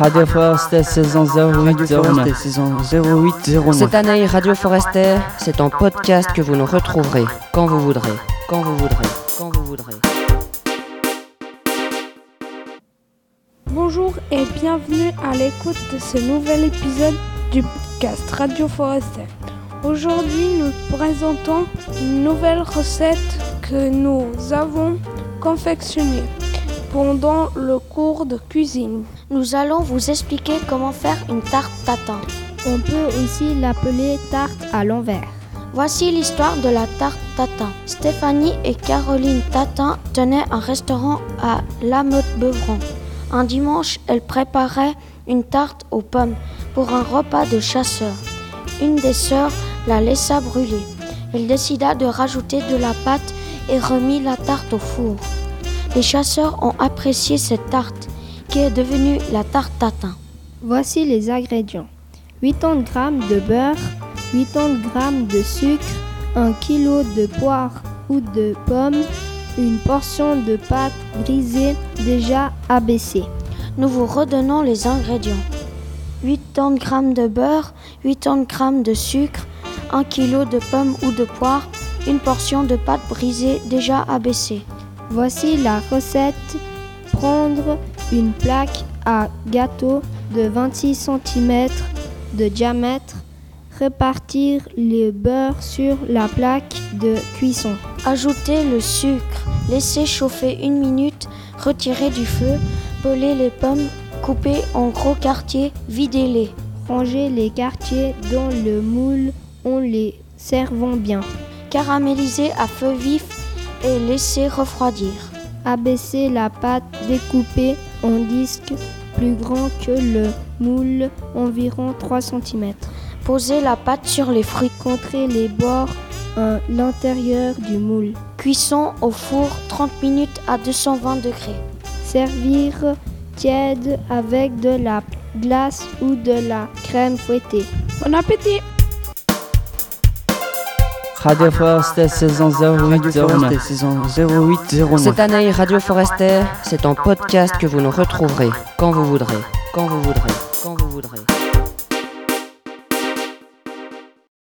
Radio Forest saison 0809. saison 0809. Cette année, Radio Forester, c'est en podcast que vous nous retrouverez quand vous voudrez, quand vous voudrez, quand vous voudrez. Bonjour et bienvenue à l'écoute de ce nouvel épisode du podcast Radio Forester. Aujourd'hui, nous présentons une nouvelle recette que nous avons confectionnée pendant le cours de cuisine. Nous allons vous expliquer comment faire une tarte tatin. On peut aussi l'appeler tarte à l'envers. Voici l'histoire de la tarte tatin. Stéphanie et Caroline Tatin tenaient un restaurant à La Motte-Beuvron. Un dimanche, elles préparaient une tarte aux pommes pour un repas de chasseurs. Une des sœurs la laissa brûler. Elle décida de rajouter de la pâte et remit la tarte au four. Les chasseurs ont apprécié cette tarte qui est devenue la tarte tatin. Voici les ingrédients. 80 g de beurre, 80 g de sucre, 1 kg de poire ou de pommes, une portion de pâte brisée déjà abaissée. Nous vous redonnons les ingrédients. 80 g de beurre, 80 g de sucre, 1 kg de pommes ou de poire, une portion de pâte brisée déjà abaissée. Voici la recette. Prendre une plaque à gâteau de 26 cm de diamètre. Répartir le beurre sur la plaque de cuisson. Ajouter le sucre. Laisser chauffer une minute. Retirer du feu. Peler les pommes. Couper en gros quartiers. Vider-les. Ranger les quartiers dans le moule en les servant bien. Caraméliser à feu vif et laisser refroidir. Abaisser la pâte découpée en disques plus grand que le moule, environ 3 cm. Poser la pâte sur les fruits. Contrer les bords à l'intérieur du moule. Cuisson au four 30 minutes à 220 degrés. Servir tiède avec de la glace ou de la crème fouettée. Bon appétit Radio Forest saison 0809. saison 0809. Cette année, Radio Forester, c'est en podcast que vous nous retrouverez quand vous voudrez, quand vous voudrez, quand vous voudrez.